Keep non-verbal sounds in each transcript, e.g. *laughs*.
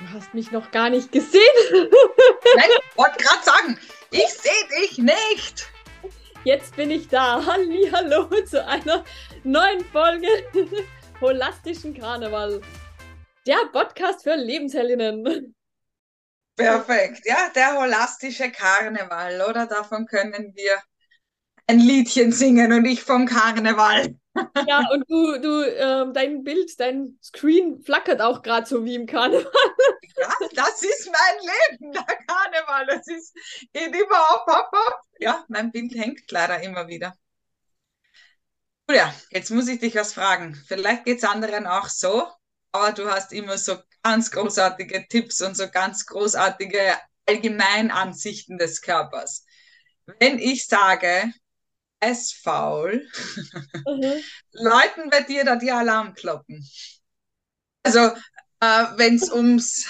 Du hast mich noch gar nicht gesehen. *laughs* Nein, ich wollte gerade sagen, ich sehe dich nicht. Jetzt bin ich da. Hallo zu einer neuen Folge *laughs* Holastischen Karneval. Der Podcast für Lebensheldinnen. Perfekt, ja, der holastische Karneval, oder? Davon können wir ein Liedchen singen und ich vom Karneval. Ja, und du, du, ähm, dein Bild, dein Screen flackert auch gerade so wie im Karneval. Ja, das ist mein Leben, der Karneval. Das ist, geht immer auf, auf, auf. Ja, mein Bild hängt leider immer wieder. Ja, jetzt muss ich dich was fragen. Vielleicht geht es anderen auch so, aber du hast immer so ganz großartige Tipps und so ganz großartige Allgemeinansichten des Körpers. Wenn ich sage, es faul, mhm. läuten bei dir da die Alarmglocken. Also, äh, wenn es ums,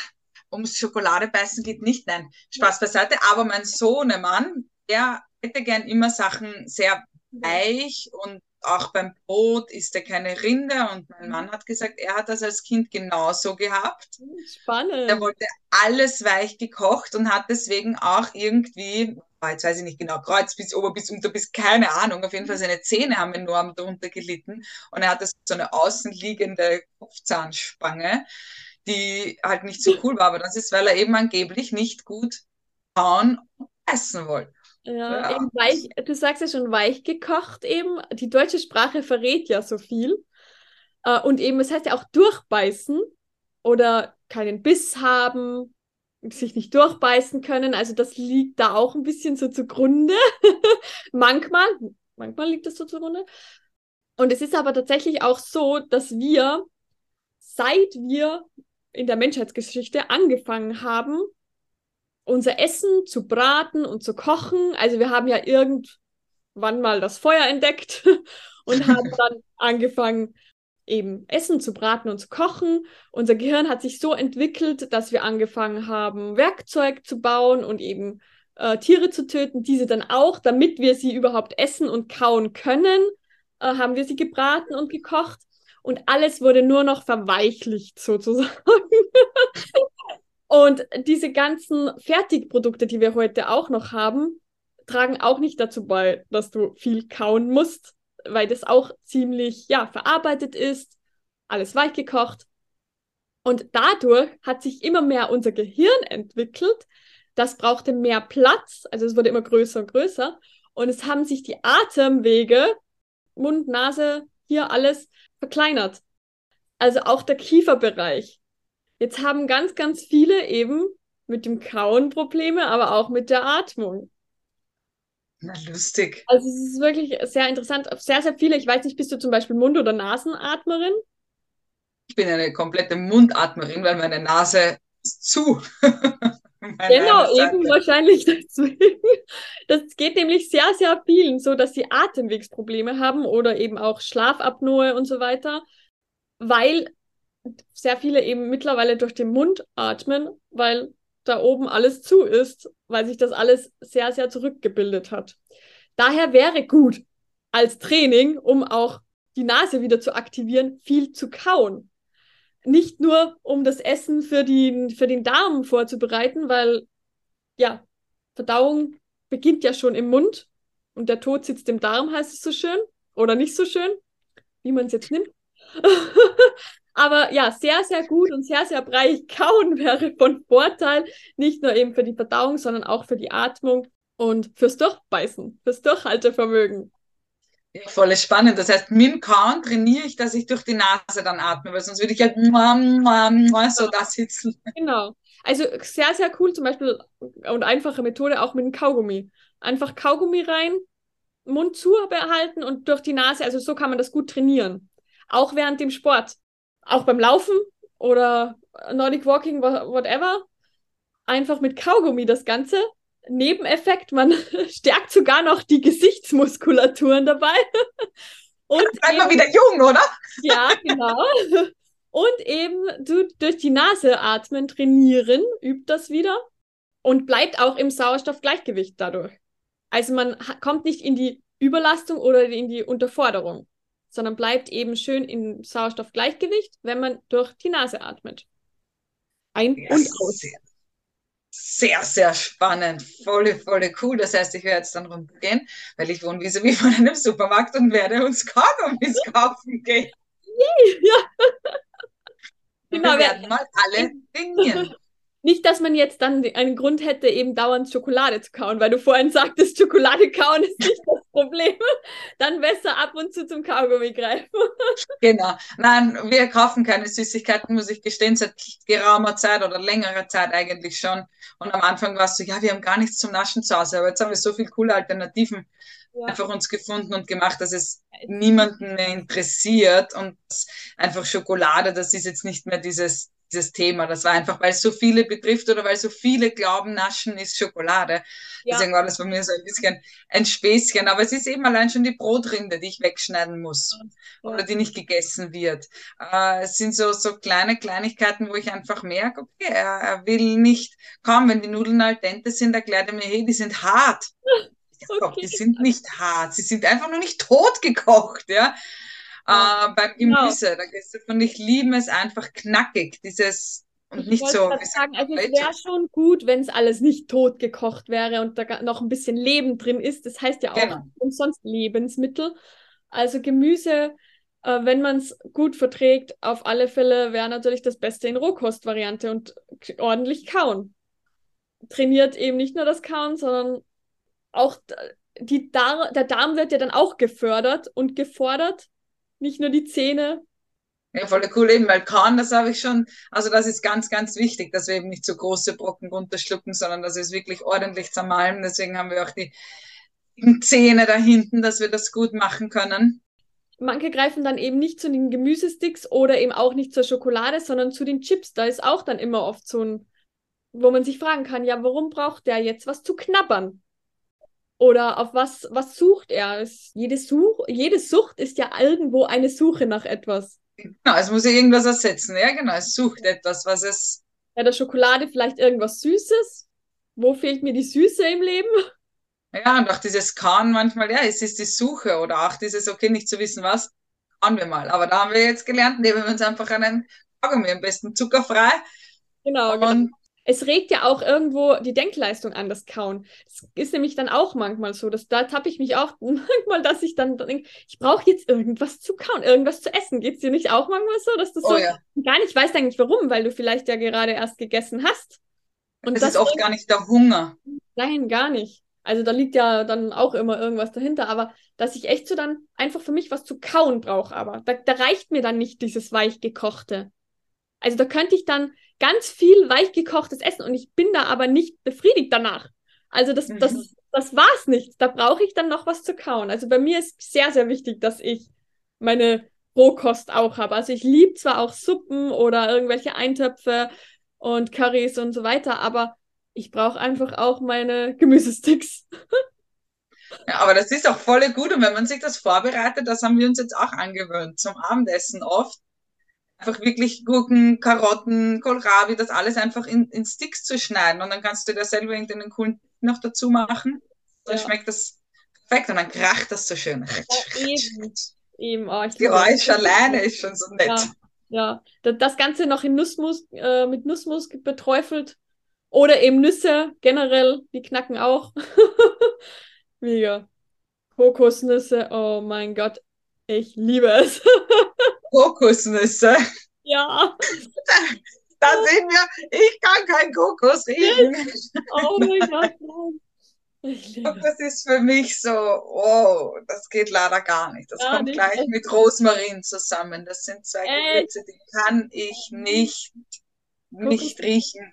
ums Schokoladebeißen geht, nicht, nein, Spaß beiseite, aber mein Sohnemann, der hätte gern immer Sachen sehr weich und auch beim Brot isst er keine Rinde und mein Mann hat gesagt, er hat das als Kind genauso gehabt. Spannend. Er wollte alles weich gekocht und hat deswegen auch irgendwie jetzt weiß ich nicht genau, Kreuz bis Ober bis Unter bis keine Ahnung. Auf jeden Fall seine Zähne haben enorm darunter gelitten. Und er hatte so eine außenliegende Kopfzahnspange, die halt nicht so cool war. Aber das ist, weil er eben angeblich nicht gut kauen und essen wollte. Ja, ja. Weich, du sagst ja schon weich gekocht eben. Die deutsche Sprache verrät ja so viel. Äh, und eben, es heißt ja auch durchbeißen oder keinen Biss haben, sich nicht durchbeißen können. Also das liegt da auch ein bisschen so zugrunde. *laughs* manchmal, manchmal liegt das so zugrunde. Und es ist aber tatsächlich auch so, dass wir, seit wir in der Menschheitsgeschichte angefangen haben, unser Essen zu braten und zu kochen. Also wir haben ja irgendwann mal das Feuer entdeckt *laughs* und haben *laughs* dann angefangen, eben Essen zu braten und zu kochen. Unser Gehirn hat sich so entwickelt, dass wir angefangen haben, Werkzeug zu bauen und eben äh, Tiere zu töten, diese dann auch, damit wir sie überhaupt essen und kauen können, äh, haben wir sie gebraten und gekocht. Und alles wurde nur noch verweichlicht sozusagen. *laughs* und diese ganzen Fertigprodukte, die wir heute auch noch haben, tragen auch nicht dazu bei, dass du viel kauen musst, weil das auch ziemlich, ja, verarbeitet ist, alles weich gekocht. Und dadurch hat sich immer mehr unser Gehirn entwickelt. Das brauchte mehr Platz, also es wurde immer größer und größer. Und es haben sich die Atemwege, Mund, Nase, hier alles verkleinert. Also auch der Kieferbereich. Jetzt haben ganz, ganz viele eben mit dem Kauen Probleme, aber auch mit der Atmung. Na, lustig. Also es ist wirklich sehr interessant. Sehr, sehr viele. Ich weiß nicht, bist du zum Beispiel Mund- oder Nasenatmerin? Ich bin eine komplette Mundatmerin, weil meine Nase ist zu. *laughs* genau, eben wahrscheinlich *laughs* deswegen. Das geht nämlich sehr, sehr vielen so, dass sie Atemwegsprobleme haben oder eben auch Schlafapnoe und so weiter, weil sehr viele eben mittlerweile durch den Mund atmen, weil da oben alles zu ist, weil sich das alles sehr, sehr zurückgebildet hat. Daher wäre gut als Training, um auch die Nase wieder zu aktivieren, viel zu kauen. Nicht nur, um das Essen für, die, für den Darm vorzubereiten, weil ja, Verdauung beginnt ja schon im Mund und der Tod sitzt im Darm, heißt es so schön. Oder nicht so schön, wie man es jetzt nimmt. *laughs* Aber ja, sehr, sehr gut und sehr, sehr breit *laughs* kauen wäre von Vorteil. Nicht nur eben für die Verdauung, sondern auch für die Atmung und fürs Durchbeißen, fürs Durchhaltevermögen. Ja, voll spannend. Das heißt, mit dem Kauen trainiere ich, dass ich durch die Nase dann atme, weil sonst würde ich halt so da sitzen. *laughs* Genau. Also sehr, sehr cool zum Beispiel und einfache Methode auch mit dem Kaugummi. Einfach Kaugummi rein, Mund zu behalten und durch die Nase. Also so kann man das gut trainieren. Auch während dem Sport auch beim Laufen oder Nordic Walking, whatever, einfach mit Kaugummi das Ganze. Nebeneffekt, man *laughs* stärkt sogar noch die Gesichtsmuskulaturen dabei. *laughs* Und einmal wieder jung, oder? Ja, genau. Und eben du durch die Nase atmen, trainieren, übt das wieder und bleibt auch im Sauerstoffgleichgewicht dadurch. Also man kommt nicht in die Überlastung oder in die Unterforderung sondern bleibt eben schön im Sauerstoffgleichgewicht, wenn man durch die Nase atmet. Ein Ja, und aus. sehr, sehr, sehr spannend. Voll, voll cool. Das heißt, ich werde jetzt dann runtergehen, weil ich wohne wie von einem Supermarkt und werde uns Kaugummis *laughs* kaufen gehen. Ja, Und Genau, wir wer- werden mal alle trainieren. Nicht, dass man jetzt dann einen Grund hätte, eben dauernd Schokolade zu kauen, weil du vorhin sagtest, Schokolade kauen ist nicht das Problem. *laughs* Dann besser ab und zu zum Kaugummi greifen. *laughs* Genau. Nein, wir kaufen keine Süßigkeiten, muss ich gestehen, seit geraumer Zeit oder längerer Zeit eigentlich schon. Und am Anfang war es so, ja, wir haben gar nichts zum Naschen zu Hause, aber jetzt haben wir so viele coole Alternativen Ja. einfach uns gefunden und gemacht, dass es niemanden mehr interessiert und einfach Schokolade, das ist jetzt nicht mehr dieses, dieses Thema. Das war einfach, weil es so viele betrifft oder weil so viele glauben, Naschen ist Schokolade. Ja. Deswegen war das bei mir so ein bisschen ein Späßchen. Aber es ist eben allein schon die Brotrinde, die ich wegschneiden muss Ja. oder die nicht gegessen wird. Äh, es sind so, so kleine Kleinigkeiten, wo ich einfach merke, okay, er, er will nicht, kaum wenn die Nudeln al dente sind, erklärt er mir, hey, die sind hart. *laughs* Okay. Die sind nicht hart, sie sind einfach nur nicht tot gekocht, ja. Äh, beim Genau. Gemüse, da gehst du von, ich liebe es einfach knackig, dieses, und Ich nicht so, sagen, also man es wäre schon gut, wenn es alles nicht tot gekocht wäre und da noch ein bisschen Leben drin ist. Das heißt ja auch Genau. umsonst Lebensmittel. Also Gemüse, äh, wenn man es gut verträgt, auf alle Fälle wäre natürlich das Beste in Rohkostvariante und ordentlich kauen. Trainiert eben nicht nur das Kauen, sondern auch die Dar der Darm wird ja dann auch gefördert und gefordert. Nicht nur die Zähne. Ja, voll cool eben, weil Korn, das habe ich schon, also das ist ganz, ganz wichtig, dass wir eben nicht so große Brocken runterschlucken, sondern dass wir es wirklich ordentlich zermalmen. Deswegen haben wir auch die Zähne da hinten, dass wir das gut machen können. Manche greifen dann eben nicht zu den Gemüsesticks oder eben auch nicht zur Schokolade, sondern zu den Chips. Da ist auch dann immer oft so ein, wo man sich fragen kann, ja, warum braucht der jetzt was zu knabbern? Oder auf was, was sucht er? Es, jede, Such, jede Sucht ist ja irgendwo eine Suche nach etwas. Genau, es muss ja irgendwas ersetzen. Ja, genau, es sucht etwas, was es, Bei der Schokolade vielleicht irgendwas Süßes. Wo fehlt mir die Süße im Leben? ja, und auch dieses Korn manchmal, ja, es ist die Suche oder auch dieses, okay, nicht zu wissen, was, kauen wir mal. Aber da haben wir jetzt gelernt, nehmen wir uns einfach einen Kaugummi, am besten zuckerfrei. Genau, genau. Es regt ja auch irgendwo die Denkleistung an, das Kauen. Das ist nämlich dann auch manchmal so. Dass, da tappe ich mich auch *laughs* manchmal, dass ich dann denke, ich brauche jetzt irgendwas zu kauen, irgendwas zu essen. Geht es dir nicht auch manchmal so, dass du so oh ja, gar nicht weißt eigentlich warum, weil du vielleicht ja gerade erst gegessen hast? Und es das ist oft gar nicht der Hunger. Nein, gar nicht. Also da liegt ja dann auch immer irgendwas dahinter, aber dass ich echt so dann einfach für mich was zu kauen brauche, aber da, da reicht mir dann nicht dieses weichgekochte. Also da könnte ich dann ganz viel weichgekochtes essen und ich bin da aber nicht befriedigt danach. Also das, das, Mhm. das war's nicht. Da brauche ich dann noch was zu kauen. Also bei mir ist sehr, sehr wichtig, dass ich meine Rohkost auch habe. Also ich liebe zwar auch Suppen oder irgendwelche Eintöpfe und Currys und so weiter, aber ich brauche einfach auch meine Gemüsesticks. *laughs* Ja, aber das ist auch voll gut und wenn man sich das vorbereitet, das haben wir uns jetzt auch angewöhnt, zum Abendessen oft. Einfach wirklich Gurken, Karotten, Kohlrabi, das alles einfach in, in Sticks zu schneiden und dann kannst du dir selber irgendeinen coolen noch dazu machen. Dann Ja. schmeckt das perfekt und dann kracht das so schön. eben. Eben, oh, ich Die liebe das. Geräusch alleine ist schon so nett. Ja, ja. Da- Das Ganze noch in Nussmus, äh, mit Nussmus beträufelt. Oder eben Nüsse generell, die knacken auch. *laughs* Mega. Kokosnüsse, oh mein Gott, ich liebe es. *laughs* Kokosnüsse. ja, *laughs* Da sehen wir, ich kann kein Kokos riechen. *laughs* oh mein Gott, nein. Kokos ist für mich so, wow, das geht leider gar nicht. Das Ja, kommt nicht gleich mit Rosmarin zusammen. Das sind zwei Echt? Gewürze, die kann ich nicht, nicht Kokos- riechen.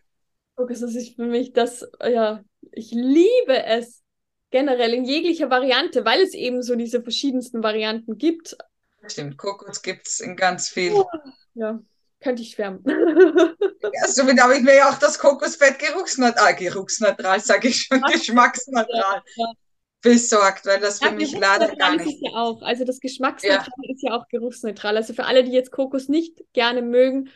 Kokosnuss ist für mich das, ja, ich liebe es generell in jeglicher Variante, weil es eben so diese verschiedensten Varianten gibt. Stimmt, Kokos gibt's in ganz viel. Ja, könnte ich schwärmen. Ja, somit habe ich mir ja auch das Kokosfett geruchsneutral, äh, geruchsneutral, sage ich schon, *laughs* Ach, geschmacksneutral ja. besorgt, weil das für Ja, mich leider gar geruchsneutral ist es nicht. ja auch. Also das Geschmacksneutral ist ja auch geruchsneutral. Also für alle, die jetzt Kokos nicht gerne mögen,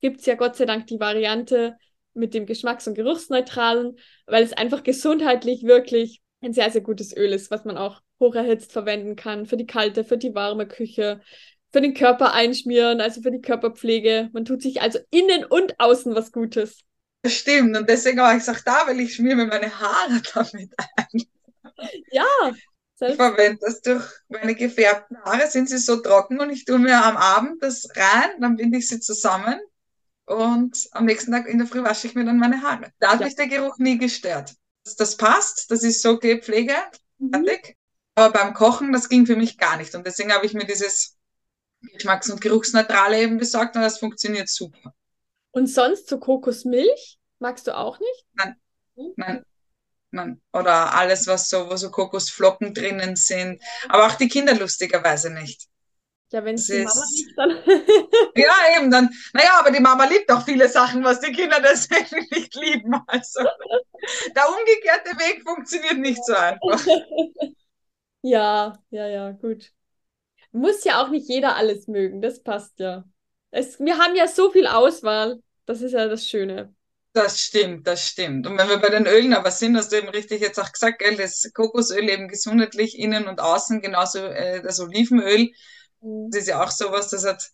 gibt es ja Gott sei Dank die Variante mit dem Geschmacks- und Geruchsneutralen, weil es einfach gesundheitlich wirklich ein sehr, sehr gutes Öl ist, was man auch hocherhitzt verwenden kann für die kalte, für die warme Küche, für den Körper einschmieren, also für die Körperpflege. Man tut sich also innen und außen was Gutes. Das stimmt. Und deswegen habe ich gesagt, da, weil ich schmiere mir meine Haare damit ein. Ja. Ich verwende das durch meine gefärbten Haare, sind sie so trocken und ich tue mir am Abend das rein, dann binde ich sie zusammen und am nächsten Tag in der Früh wasche ich mir dann meine Haare. Da hat ja. mich der Geruch nie gestört. Das, passt, das ist so Pflege, mhm. fertig. Aber beim Kochen, das ging für mich gar nicht. Und deswegen habe ich mir dieses Geschmacks- und Geruchsneutrale eben besorgt und das funktioniert super. Und sonst so Kokosmilch? Magst du auch nicht? Nein. Hm? Nein. Nein. Oder alles, was so, wo so Kokosflocken drinnen sind. Aber auch die Kinder lustigerweise nicht. Ja, wenn es die Mama liebt, dann. *laughs* ja, eben, dann. Naja, aber die Mama liebt auch viele Sachen, was die Kinder *laughs* deswegen nicht lieben. Also der umgekehrte Weg funktioniert nicht so einfach. *laughs* ja, ja, ja, gut. Muss ja auch nicht jeder alles mögen, das passt ja. Es, wir haben ja so viel Auswahl, das ist ja das Schöne. Das stimmt, das stimmt. Und wenn wir bei den Ölen aber sind, hast du eben richtig jetzt auch gesagt, gell, das Kokosöl eben gesundheitlich innen und außen, genauso äh, das Olivenöl. Mhm. Das ist ja auch sowas, das hat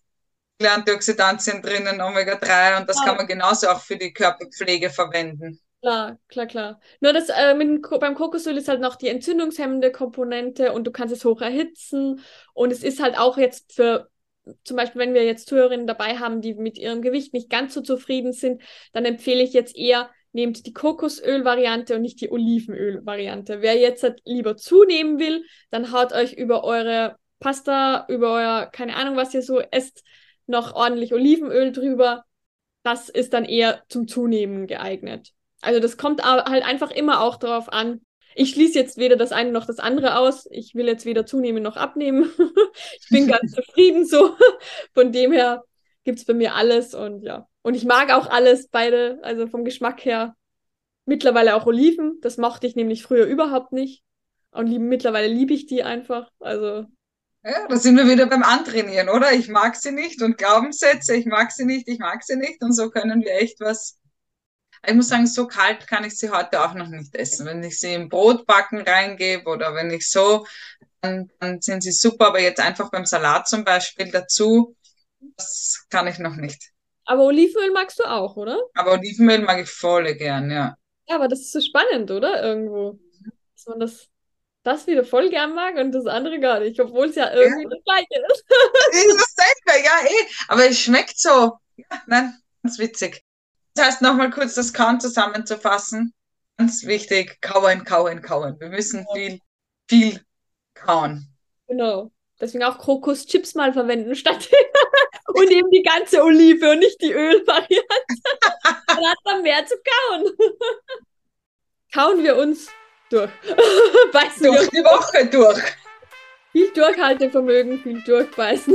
viele Antioxidantien drinnen, Omega-3 und das ja. kann man genauso auch für die Körperpflege verwenden. Klar, klar, klar. Nur das äh, mit dem, beim Kokosöl ist halt noch die entzündungshemmende Komponente und du kannst es hoch erhitzen. Und es ist halt auch jetzt für zum Beispiel, wenn wir jetzt Zuhörerinnen dabei haben, die mit ihrem Gewicht nicht ganz so zufrieden sind, dann empfehle ich jetzt eher, nehmt die Kokosöl-Variante und nicht die Olivenöl-Variante. Wer jetzt halt lieber zunehmen will, dann haut euch über eure Pasta, über euer, keine Ahnung, was ihr so esst, noch ordentlich Olivenöl drüber. Das ist dann eher zum Zunehmen geeignet. Also das kommt halt einfach immer auch darauf an, ich schließe jetzt weder das eine noch das andere aus. Ich will jetzt weder zunehmen noch abnehmen. *laughs* ich bin ganz *laughs* zufrieden so. *laughs* Von dem her gibt es bei mir alles und ja. Und ich mag auch alles, beide, also vom Geschmack her. Mittlerweile auch Oliven. Das mochte ich nämlich früher überhaupt nicht. Und lieb, mittlerweile liebe ich die einfach. Also. Ja, da sind wir wieder beim Antrainieren, oder? Ich mag sie nicht und Glaubenssätze, ich mag sie nicht, ich mag sie nicht. Und so können wir echt was ich muss sagen, so kalt kann ich sie heute auch noch nicht essen. Wenn ich sie im Brotbacken reingebe oder wenn ich so, dann, dann sind sie super. Aber jetzt einfach beim Salat zum Beispiel dazu, das kann ich noch nicht. Aber Olivenöl magst du auch, oder? Aber Olivenöl mag ich voll gern, ja. Ja, aber das ist so spannend, oder? Irgendwo. Dass man das, das wieder voll gern mag und das andere gar nicht, obwohl es ja irgendwie ja. das gleiche ist. ist dasselbe, ja, eh. Aber es schmeckt so. Ja, nein, ganz witzig. Das heißt, nochmal kurz das Kauen zusammenzufassen. Ganz wichtig, kauen, kauen, kauen. Wir müssen viel, viel kauen. Genau. Deswegen auch Krokuschips mal verwenden statt *laughs* und eben die ganze Olive und nicht die Ölvariante. *laughs* Dann hat man mehr zu kauen. *laughs* kauen wir uns durch. Beißen durch die Woche durch. Viel Durchhaltevermögen, viel durchbeißen.